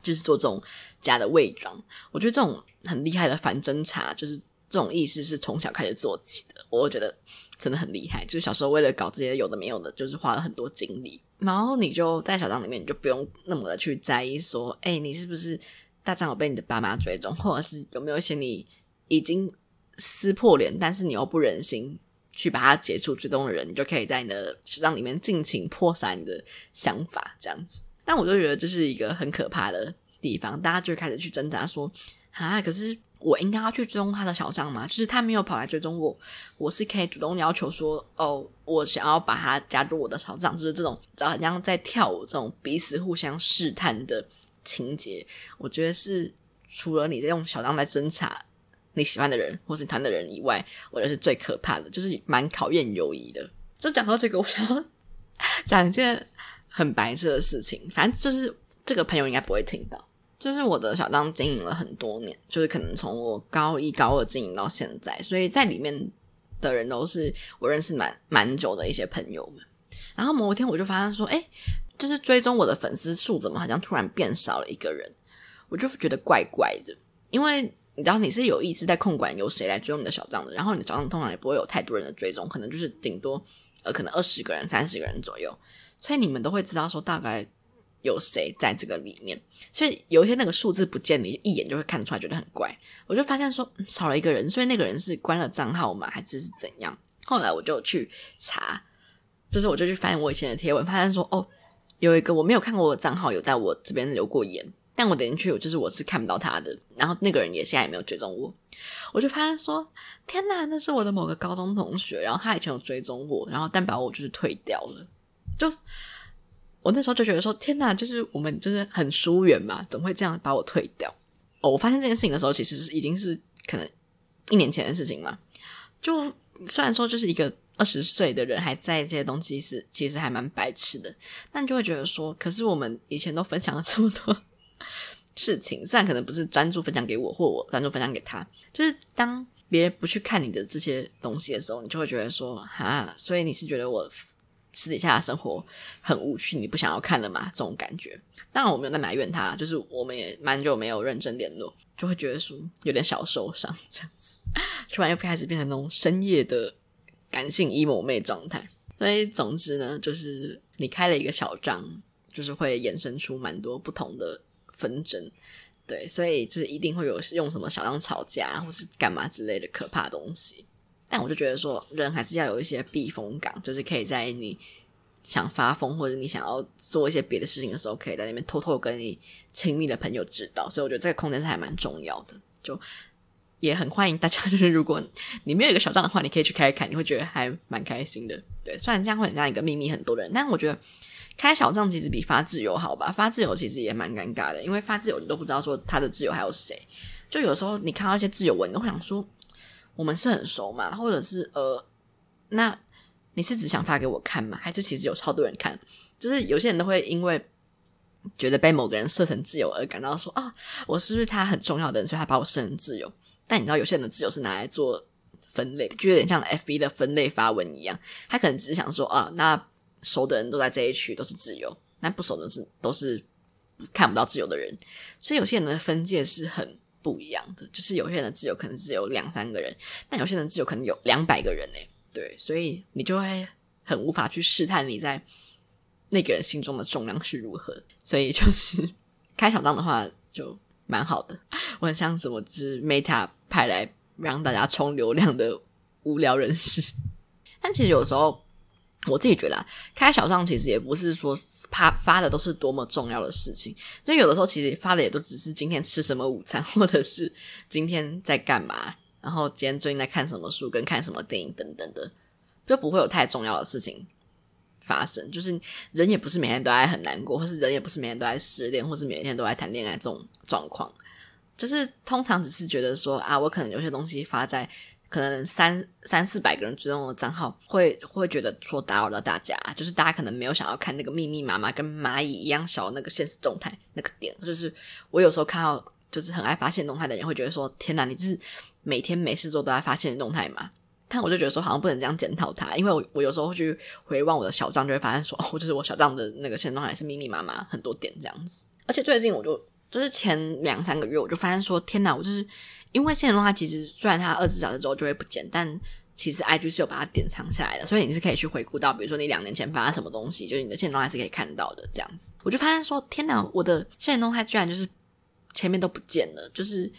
就是做这种假的伪装，我觉得这种很厉害的反侦查，就是这种意识是从小开始做起的。我觉得真的很厉害，就是小时候为了搞这些有的没有的，就是花了很多精力。然后你就在小账里面，你就不用那么的去在意说，哎，你是不是大张有被你的爸妈追踪，或者是有没有一些你已经撕破脸，但是你又不忍心。去把它解除追踪的人，你就可以在你的小账里面尽情泼洒你的想法，这样子。但我就觉得这是一个很可怕的地方，大家就开始去挣扎说：啊，可是我应该要去追踪他的小账吗？就是他没有跑来追踪我，我是可以主动要求说：哦，我想要把他加入我的小账，就是这种，好像在跳舞这种彼此互相试探的情节。我觉得是除了你在用小账在侦查。你喜欢的人或是谈的人以外，我觉得是最可怕的，就是蛮考验友谊的。就讲到这个，我想要讲一件很白痴的事情。反正就是这个朋友应该不会听到。就是我的小账经营了很多年，就是可能从我高一高二经营到现在，所以在里面的人都是我认识蛮蛮久的一些朋友们。然后某一天我就发现说，哎，就是追踪我的粉丝数怎么好像突然变少了一个人，我就觉得怪怪的，因为。你知道你是有意识在控管由谁来追踪你的小账的，然后你的小账通常也不会有太多人的追踪，可能就是顶多呃可能二十个人、三十个人左右，所以你们都会知道说大概有谁在这个里面，所以有一天那个数字不见，你一眼就会看出来，觉得很怪。我就发现说少了一个人，所以那个人是关了账号吗？还是是怎样？后来我就去查，就是我就去翻我以前的贴文，发现说哦，有一个我没有看过的账号有在我这边留过言。但我点进去，就是我是看不到他的，然后那个人也现在也没有追踪我，我就发现说，天呐，那是我的某个高中同学，然后他以前有追踪我，然后但把我就是退掉了，就我那时候就觉得说，天呐，就是我们就是很疏远嘛，怎么会这样把我退掉？哦，我发现这件事情的时候，其实是已经是可能一年前的事情嘛。就虽然说就是一个二十岁的人还在这些东西是其实还蛮白痴的，但就会觉得说，可是我们以前都分享了这么多。事情虽然可能不是专注分享给我，或我专注分享给他，就是当别人不去看你的这些东西的时候，你就会觉得说，哈，所以你是觉得我私底下的生活很无趣，你不想要看了嘛？这种感觉。当然我没有在埋怨他，就是我们也蛮久没有认真联络，就会觉得说有点小受伤这样子，突然又开始变成那种深夜的感性 emo 妹状态。所以总之呢，就是你开了一个小账，就是会衍生出蛮多不同的。纷争，对，所以就是一定会有用什么小账吵架，或是干嘛之类的可怕的东西。但我就觉得说，人还是要有一些避风港，就是可以在你想发疯或者你想要做一些别的事情的时候，可以在那边偷偷跟你亲密的朋友知道。所以我觉得这个空间是还蛮重要的，就也很欢迎大家。就是如果你没有一个小账的话，你可以去开看，你会觉得还蛮开心的。对，虽然这样会很像一个秘密很多人，但我觉得。开小账其实比发自由好吧？发自由其实也蛮尴尬的，因为发自由你都不知道说他的自由还有谁。就有时候你看到一些自由文，你会想说，我们是很熟嘛？或者是呃，那你是只想发给我看吗？还是其实有超多人看？就是有些人都会因为觉得被某个人设成自由而感到说啊，我是不是他很重要的人，所以他把我设成自由？但你知道，有些人的自由是拿来做分类，就有点像 FB 的分类发文一样，他可能只是想说啊，那熟的人都在这一区都是自由，那不熟的是都是看不到自由的人，所以有些人的分界是很不一样的，就是有些人的挚友可能只有两三个人，但有些人的挚友可能有两百个人呢，对，所以你就会很无法去试探你在那个人心中的重量是如何，所以就是开小账的话就蛮好的，我很像什么就是 Meta 派来让大家充流量的无聊人士，但其实有时候我自己觉得啊，开小账其实也不是说发发的都是多么重要的事情，所以有的时候其实发的也都只是今天吃什么午餐，或者是今天在干嘛，然后今天最近在看什么书跟看什么电影等等的，就不会有太重要的事情。发生就是人也不是每天都在很难过，或是人也不是每天都在失恋，或是每天都在谈恋爱这种状况。就是通常只是觉得说啊，我可能有些东西发在可能三三四百个人追踪的账号，会会觉得说打扰到大家。就是大家可能没有想要看那个密密麻麻跟蚂蚁一样小的那个现实动态那个点。就是我有时候看到就是很爱发现动态的人，会觉得说天哪，你就是每天没事做都在发现动态嘛？但我就觉得说，好像不能这样检讨他，因为我我有时候会去回望我的小账，就会发现说，哦，就是我小账的那个限动还是密密麻麻很多点这样子。而且最近我就就是前两三个月，我就发现说，天哪，我就是因为限动它其实虽然它二十四小时之后就会不见，但其实 IG 是有把它典藏下来的，所以你是可以去回顾到，比如说你两年前发了什么东西，就是你的限动还是可以看到的这样子。我就发现说，天哪，我的限动它居然就是前面都不见了，就是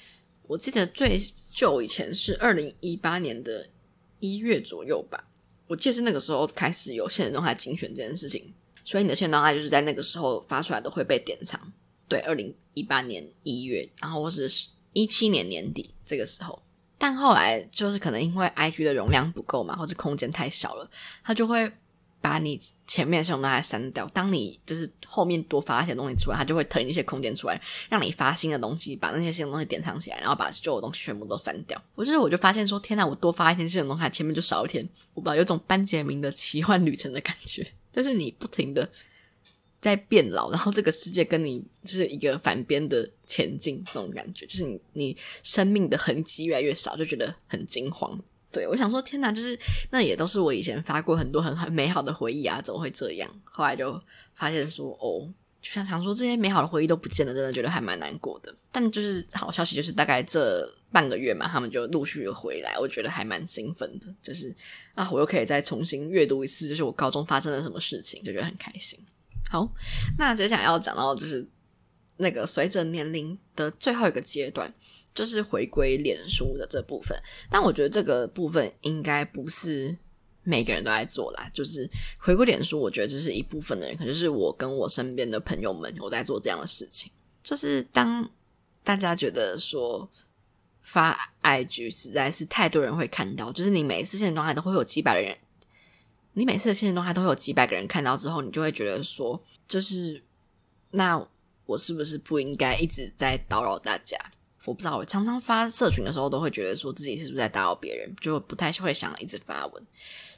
我记得最久以前是二零一八年的。一月左右吧，我记得是那个时候开始有限时动态精选这件事情，所以你的限时动态就是在那个时候发出来的会被典藏。对，二零一八年一月，然后或是一七年年底这个时候，但后来就是可能因为 IG 的容量不够嘛，或是空间太小了，它就会。把你前面的限动都删掉。当你就是后面多发一些东西出来，它就会腾一些空间出来，让你发新的东西，把那些新的东西典藏起来，然后把旧的东西全部都删掉。我就是我就发现说，天哪，我多发一天新的东西，前面就少一天。我不知道有种班杰明的奇幻旅程的感觉，就是你不停的在变老，然后这个世界跟你是一个反边的前进，这种感觉，就是你你生命的痕迹越来越少，就觉得很惊慌。对，我想说，天哪，就是那也都是我以前发过很多很很美好的回忆啊，怎么会这样？后来就发现说，哦，就像想说这些美好的回忆都不见了，真的觉得还蛮难过的。但就是好消息，就是大概这半个月嘛，他们就陆续的回来，我觉得还蛮兴奋的。就是啊，我又可以再重新阅读一次，就是我高中发生了什么事情，就觉得很开心。好，那接下来要讲到就是那个随着年龄的最后一个阶段。就是回归脸书的这部分，但我觉得这个部分应该不是每个人都在做啦。就是回归脸书，我觉得这是一部分的人，可能是我跟我身边的朋友们有在做这样的事情。就是当大家觉得说发 IG 实在是太多人会看到，就是你每一次限动态都会有几百人，你每次的限动态都有几百个人看到之后，你就会觉得说，就是那我是不是不应该一直在打扰大家？我不知道，我常常发社群的时候，都会觉得说自己是不是在打扰别人，就不太会想一直发文，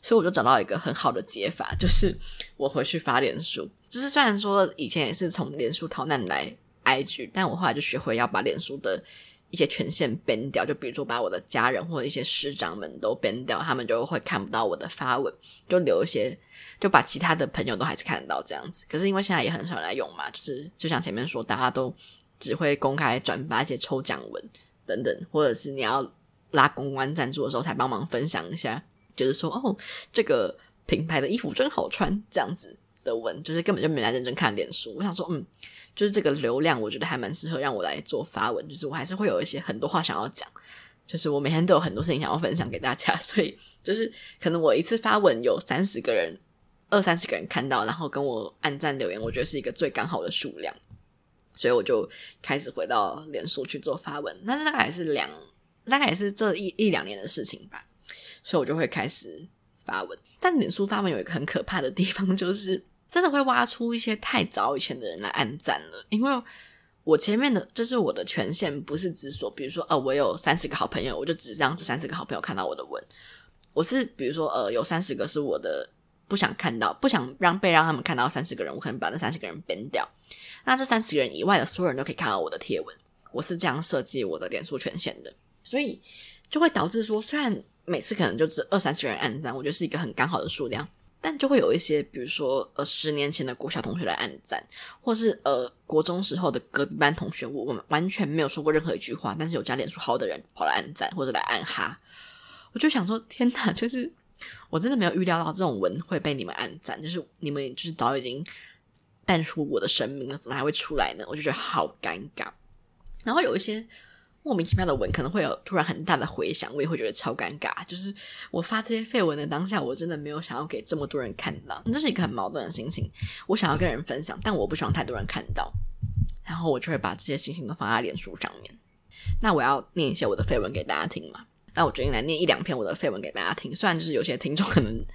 所以我就找到一个很好的解法，就是 我回去发脸书。就是虽然说以前也是从脸书逃难来 IG，但我后来就学会要把脸书的一些权限 ban 掉，就比如说把我的家人或者一些师长们都 ban 掉，他们就会看不到我的发文，就留一些，就把其他的朋友都还是看得到这样子。可是因为现在也很少来用嘛，就是就像前面说，大家都。只会公开转发一些抽奖文等等，或者是你要拉公关赞助的时候才帮忙分享一下，就是说哦，这个品牌的衣服真好穿这样子的文，就是根本就没来认真看脸书。我想说，嗯，就是这个流量，我觉得还蛮适合让我来做发文，就是我还是会有一些很多话想要讲，就是我每天都有很多事情想要分享给大家，所以就是可能我一次发文有三十个人、二三十个人看到，然后跟我按赞留言，我觉得是一个最刚好的数量。所以我就开始回到脸书去做发文，那大概也是两，大概也是这一一两年的事情吧。所以我就会开始发文，但脸书发文有一个很可怕的地方，就是真的会挖出一些太早以前的人来按赞了。因为我前面的，就是我的权限不是只说，比如说，呃，我有三十个好朋友，我就只让这三十个好朋友看到我的文。我是比如说，呃，有三十个是我的不想看到，不想让被让他们看到三十个人，我可能把那三十个人 ban 掉。那这三十个人以外的所有人都可以看到我的贴文，我是这样设计我的脸书权限的，所以就会导致说，虽然每次可能就只二三十人按赞，我觉得是一个很刚好的数量。但就会有一些，比如说呃，十年前的国小同学来暗赞，或是呃，国中时候的隔壁班同学，我我们完全没有说过任何一句话，但是有加脸书好的人跑来暗赞或者来暗哈，我就想说，天哪，就是我真的没有预料到这种文会被你们暗赞，就是你们就是早已经淡出我的生命了，怎么还会出来呢？我就觉得好尴尬。然后有一些。莫名其妙的文可能会有突然很大的回响，我也会觉得超尴尬。就是我发这些废文的当下，我真的没有想要给这么多人看到，这是一个很矛盾的心情。我想要跟人分享，但我不希望太多人看到，然后我就会把这些心情都放在脸书上面。那我要念一些我的废文给大家听嘛？那我决定来念一两篇我的废文给大家听。虽然就是有些听众可能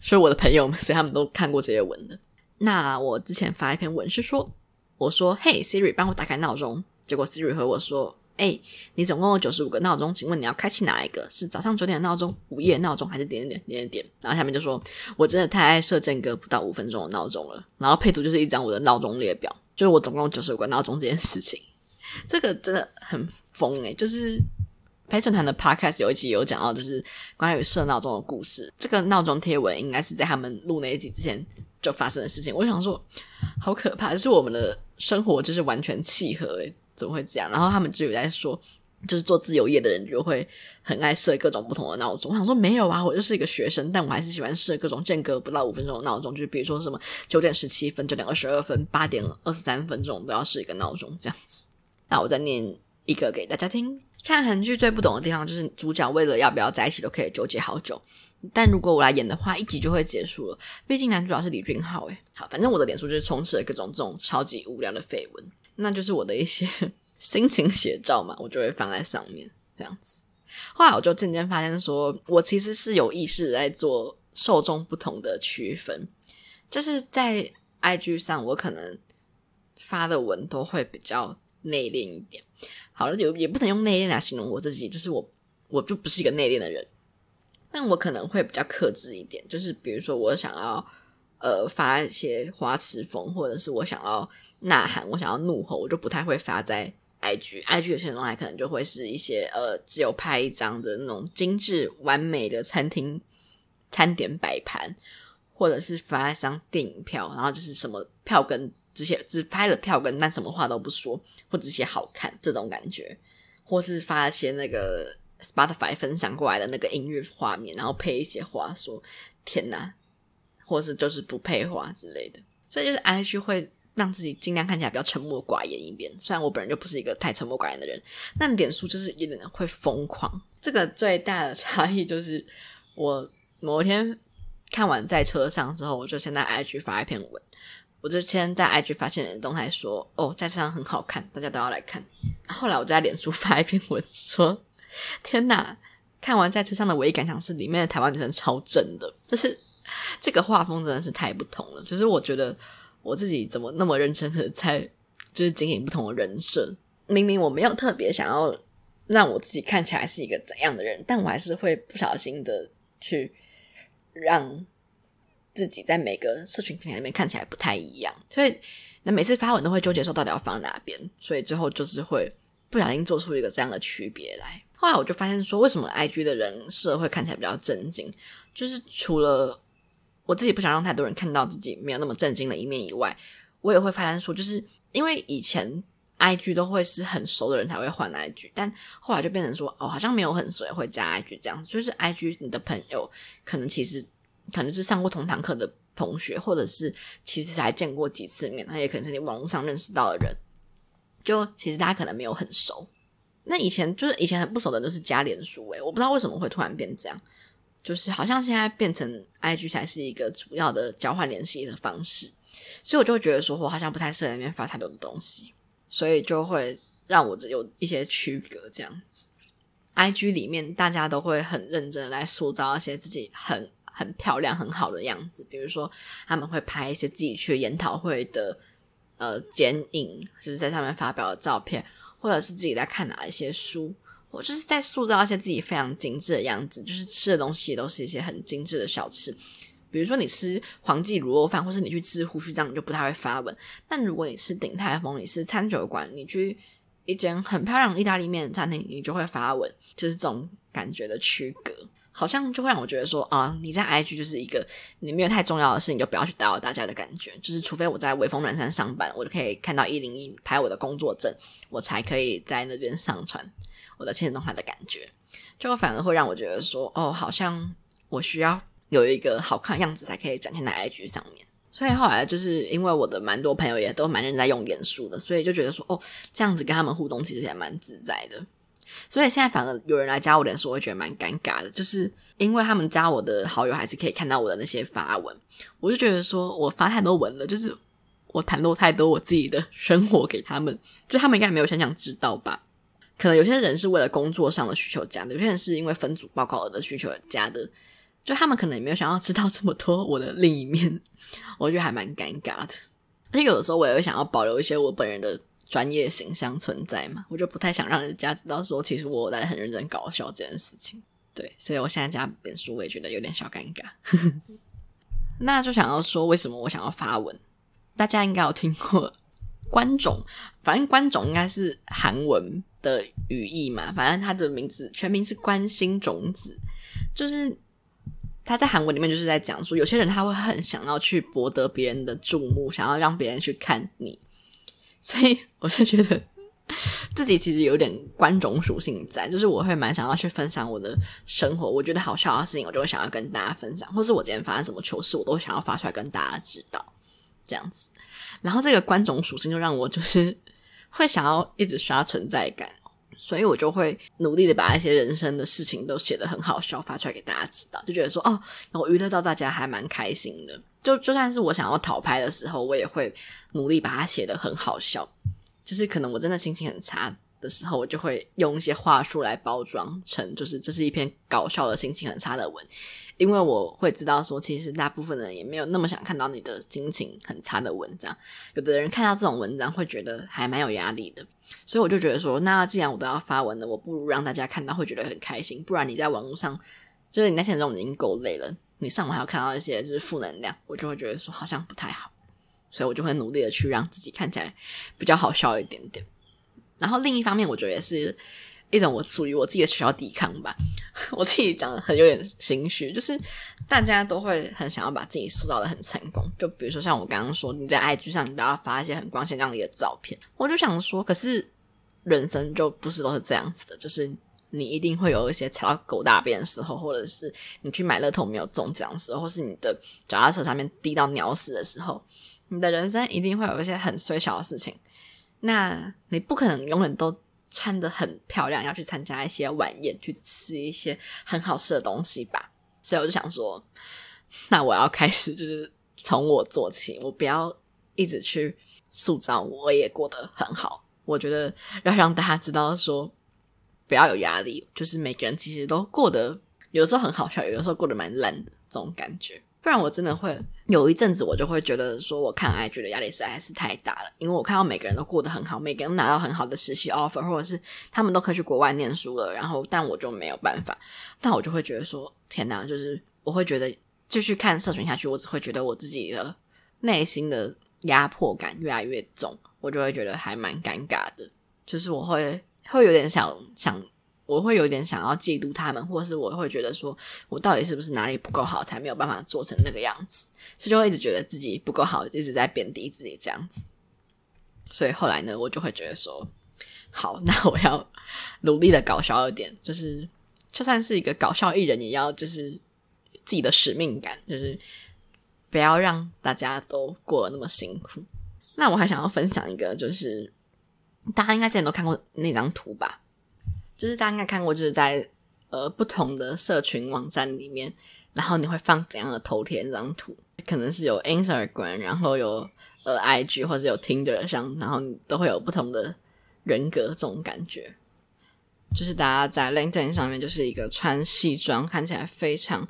是我的朋友们，所以他们都看过这些文的。那我之前发一篇文是说，我说：“嘿，Siri，帮我打开闹钟。”结果 Siri 和我说。哎、你总共有九十五个闹钟，请问你要开启哪一个？是早上九点的闹钟、午夜闹钟，还是点点点点点点？然后下面就说，我真的太爱设间隔不到五分钟的闹钟了。然后配图就是一张我的闹钟列表，就是我总共有九十五个闹钟这件事情，这个真的很疯诶、欸，就是陪审团的 podcast 有一集有讲到，就是关于设闹钟的故事。这个闹钟贴文应该是在他们录那一集之前就发生的事情。我想说，好可怕，就是我们的生活就是完全契合诶、欸。怎么会这样？然后他们就有在说，就是做自由业的人就会很爱设各种不同的闹钟。我想说没有啊，我就是一个学生，但我还是喜欢设各种间隔不到五分钟的闹钟。就比如说什么九点十七分、九点二十二分、八点二十三分这种都要设一个闹钟这样子。那我再念一个给大家听。看韩剧最不懂的地方就是主角为了要不要在一起都可以纠结好久，但如果我来演的话，一集就会结束了。毕竟男主角是李俊浩诶。好，反正我的脸书就是充斥了各种这种超级无聊的绯闻。那就是我的一些 心情写照嘛，我就会放在上面这样子。后来我就渐渐发现说，我其实是有意识在做受众不同的区分，就是在 IG 上，我可能发的文都会比较内敛一点。好了，也也不能用内敛来形容我自己，就是我我就不是一个内敛的人，但我可能会比较克制一点，就是比如说我想要。呃，发一些花痴风，或者是我想要呐喊，我想要怒吼，我就不太会发在 IG。IG 的现实动态可能就会是一些呃，只有拍一张的那种精致完美的餐厅餐点摆盘，或者是发一张电影票，然后就是什么票根只写只拍了票根，但什么话都不说，或者写好看这种感觉，或是发一些那个 Spotify 分享过来的那个音乐画面，然后配一些话说，天哪！或是就是不配话之类的，所以就是 IG 会让自己尽量看起来比较沉默寡言一点。虽然我本人就不是一个太沉默寡言的人，但脸书就是有点会疯狂。这个最大的差异就是，我某一天看完在车上之后，我就先在 IG 发一篇文，我就先在 IG 发现人动态说：“哦，在车上很好看，大家都要来看。”后来我就在脸书发一篇文说：“天哪，看完在车上的唯一感想是，里面的台湾女生超正的，就是。” 这个画风真的是太不同了，就是我觉得我自己怎么那么认真的在就是经营不同的人设，明明我没有特别想要让我自己看起来是一个怎样的人，但我还是会不小心的去让自己在每个社群平台里面看起来不太一样，所以那每次发文都会纠结说到底要放哪边，所以最后就是会不小心做出一个这样的区别来。后来我就发现说，为什么 IG 的人设会看起来比较正经，就是除了我自己不想让太多人看到自己没有那么震惊的一面以外，我也会发现说，就是因为以前 IG 都会是很熟的人才会换 IG，但后来就变成说，哦，好像没有很熟也会加 IG 这样子。就是 IG 你的朋友可能其实可能是上过同堂课的同学，或者是其实才见过几次面，他也可能是你网络上认识到的人，就其实大家可能没有很熟。那以前就是以前很不熟的人都是加脸书诶、我不知道为什么会突然变这样。就是好像现在变成 IG 才是一个主要的交换联系的方式，所以我就觉得说，我好像不太适合在那边发太多的东西，所以就会让我有一些区隔这样子。IG 里面大家都会很认真来塑造一些自己很很漂亮很好的样子，比如说他们会拍一些自己去研讨会的呃剪影，就是在上面发表的照片，或者是自己在看哪一些书。我就是在塑造一些自己非常精致的样子，就是吃的东西都是一些很精致的小吃，比如说你吃黄记卤肉饭，或是你去吃胡须张，你就不太会发文。但如果你吃鼎泰丰，你是餐酒馆，你去一间很漂亮意大利面餐厅，你就会发文，就是这种感觉的区隔，好像就会让我觉得说啊，你在 IG 就是一个你没有太重要的事你，就不要去打扰大家的感觉。就是除非我在微风南山上班，我就可以看到一零一拍我的工作证，我才可以在那边上传我的限时动态的感觉，就反而会让我觉得说哦，好像我需要。有一个好看样子才可以展现在 IG 上面，所以后来就是因为我的蛮多朋友也都蛮认真在用脸书的，所以就觉得说哦，这样子跟他们互动其实也蛮自在的。所以现在反而有人来加我脸书，我会觉得蛮尴尬的，就是因为他们加我的好友还是可以看到我的那些发文，我就觉得说我发太多文了，就是我袒露太多我自己的生活给他们，就他们应该没有想想知道吧？可能有些人是为了工作上的需求加的，有些人是因为分组报告的需求加的。就他们可能也没有想要知道这么多我的另一面，我觉得还蛮尴尬的。而且有的时候我也会想要保留一些我本人的专业形象存在嘛，我就不太想让人家知道说其实我在很认真搞笑这件事情。对，所以我现在加本书我也觉得有点小尴尬。那就想要说为什么我想要发文？大家应该有听过关种，反正关种应该是韩文的语义嘛，反正他的名字全名是关心种子，就是。他在韩文里面就是在讲说，有些人他会很想要去博得别人的注目，想要让别人去看你，所以我是觉得 自己其实有点关种属性在，就是我会蛮想要去分享我的生活，我觉得好笑的事情，我就会想要跟大家分享，或是我今天发生什么糗事，我都想要发出来跟大家知道，这样子。然后这个关种属性就让我就是会想要一直刷存在感。所以我就会努力的把一些人生的事情都写得很好笑，发出来给大家知道，就觉得说哦，我娱乐到大家还蛮开心的。就就算是我想要讨拍的时候，我也会努力把它写得很好笑。就是可能我真的心情很差的时候，我就会用一些话术来包装成，就是这是一篇搞笑的心情很差的文。因为我会知道说，其实大部分人也没有那么想看到你的心情很差的文章。有的人看到这种文章会觉得还蛮有压力的，所以我就觉得说，那既然我都要发文了，我不如让大家看到会觉得很开心。不然你在网络上，就是你那些人已经够累了，你上网还要看到一些就是负能量，我就会觉得说好像不太好。所以我就会努力的去让自己看起来比较好笑一点点。然后另一方面，我觉得也是。一种我属于我自己的小小抵抗吧，我自己讲的很有点心虚，就是大家都会很想要把自己塑造的很成功，就比如说像我刚刚说，你在 IG 上你都要发一些很光鲜亮丽的照片，我就想说，可是人生就不是都是这样子的，就是你一定会有一些踩到狗大便的时候，或者是你去买乐透没有中奖时候，或是你的脚踏车上面滴到鸟屎的时候，你的人生一定会有一些很衰小的事情，那你不可能永远都。穿的很漂亮，要去参加一些晚宴，去吃一些很好吃的东西吧。所以我就想说，那我要开始就是从我做起，我不要一直去塑造我也过得很好。我觉得要让大家知道说，不要有压力，就是每个人其实都过得有的时候很好笑，有的时候过得蛮烂的这种感觉。不然我真的会有一阵子，我就会觉得说，我看 IG 的压力实在是太大了。因为我看到每个人都过得很好，每个人都拿到很好的实习 offer，或者是他们都可以去国外念书了，然后但我就没有办法。但我就会觉得说，天哪，就是我会觉得继续看社群下去，我只会觉得我自己的内心的压迫感越来越重，我就会觉得还蛮尴尬的。就是我会会有点想想。我会有点想要嫉妒他们，或是我会觉得说，我到底是不是哪里不够好，才没有办法做成那个样子，所以就会一直觉得自己不够好，一直在贬低自己这样子。所以后来呢，我就会觉得说，好，那我要努力的搞笑一点，就是就算是一个搞笑艺人，也要就是自己的使命感，就是不要让大家都过得那么辛苦。那我还想要分享一个，就是大家应该之前都看过那张图吧。就是大家应该看过，就是在呃不同的社群网站里面，然后你会放怎样的头贴这张图？可能是有 Instagram，然后有呃 IG，或者有 Tinder 上，然后你都会有不同的人格这种感觉。就是大家在 LinkedIn 上面就是一个穿西装，看起来非常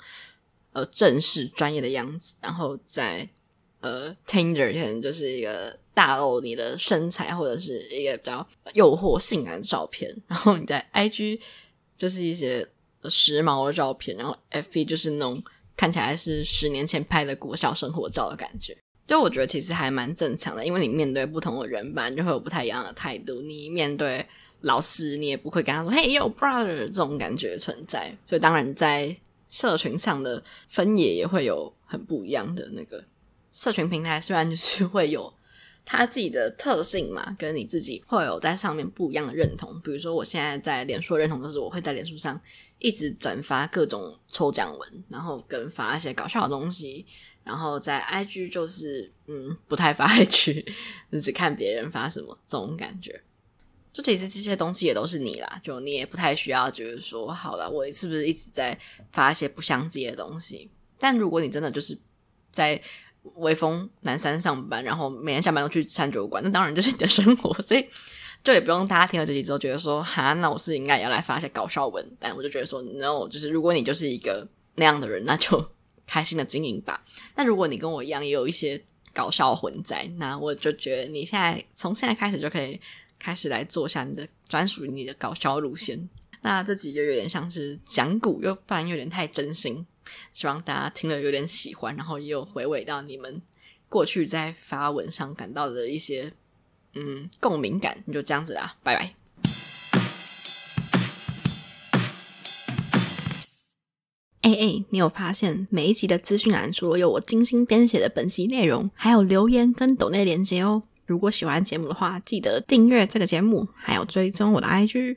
呃正式专业的样子，然后在呃 Tinder 可能就是一个。大露你的身材，或者是一个比较诱惑性感的照片，然后你在 IG 就是一些时髦的照片，然后 FB 就是那种看起来是十年前拍的国小生活照的感觉。就我觉得其实还蛮正常的，因为你面对不同的人吧，就会有不太一样的态度。你面对老师，你也不会跟他说 “Hey, yo, brother” 这种感觉存在。所以当然在社群上的分野也会有很不一样的那个。社群平台虽然就是会有他自己的特性嘛，跟你自己会有在上面不一样的认同。比如说我现在在脸书认同就是我会在脸书上一直转发各种抽奖文，然后跟发一些搞笑的东西。然后在 IG 就是，嗯，不太发 IG，只看别人发什么这种感觉。就其实这些东西也都是你啦，就你也不太需要觉得说，好了，我是不是一直在发一些不相接的东西？但如果你真的就是在微风南山上班，然后每天下班都去餐酒馆，那当然就是你的生活，所以就也不用大家听了这集之后觉得说，哈，那我是应该也要来发一些搞笑文。但我就觉得说，no，就是如果你就是一个那样的人，那就。开心的经营吧。那如果你跟我一样也有一些搞笑混在，那我就觉得你现在从现在开始就可以开始来做下你的专属于你的搞笑路线。那这集就有点像是讲古，又不然有点太真心。希望大家听了有点喜欢，然后也有回味到你们过去在发文上感到的一些嗯共鸣感。你就这样子啦，拜拜。哎哎，你有发现每一集的资讯栏除了有我精心编写的本集内容，还有留言跟抖内连接哦。如果喜欢节目的话，记得订阅这个节目，还有追踪我的 IG，